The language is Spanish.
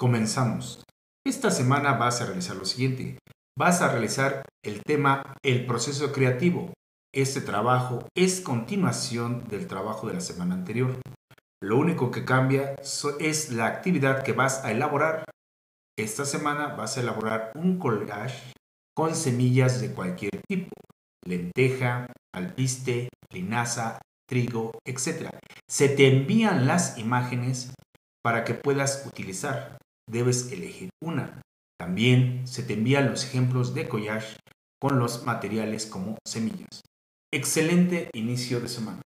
Comenzamos. Esta semana vas a realizar lo siguiente. Vas a realizar el tema El proceso creativo. Este trabajo es continuación del trabajo de la semana anterior. Lo único que cambia es la actividad que vas a elaborar. Esta semana vas a elaborar un collage con semillas de cualquier tipo. Lenteja, alpiste, linaza, trigo, etc. Se te envían las imágenes para que puedas utilizar debes elegir una. También se te envían los ejemplos de collage con los materiales como semillas. Excelente inicio de semana.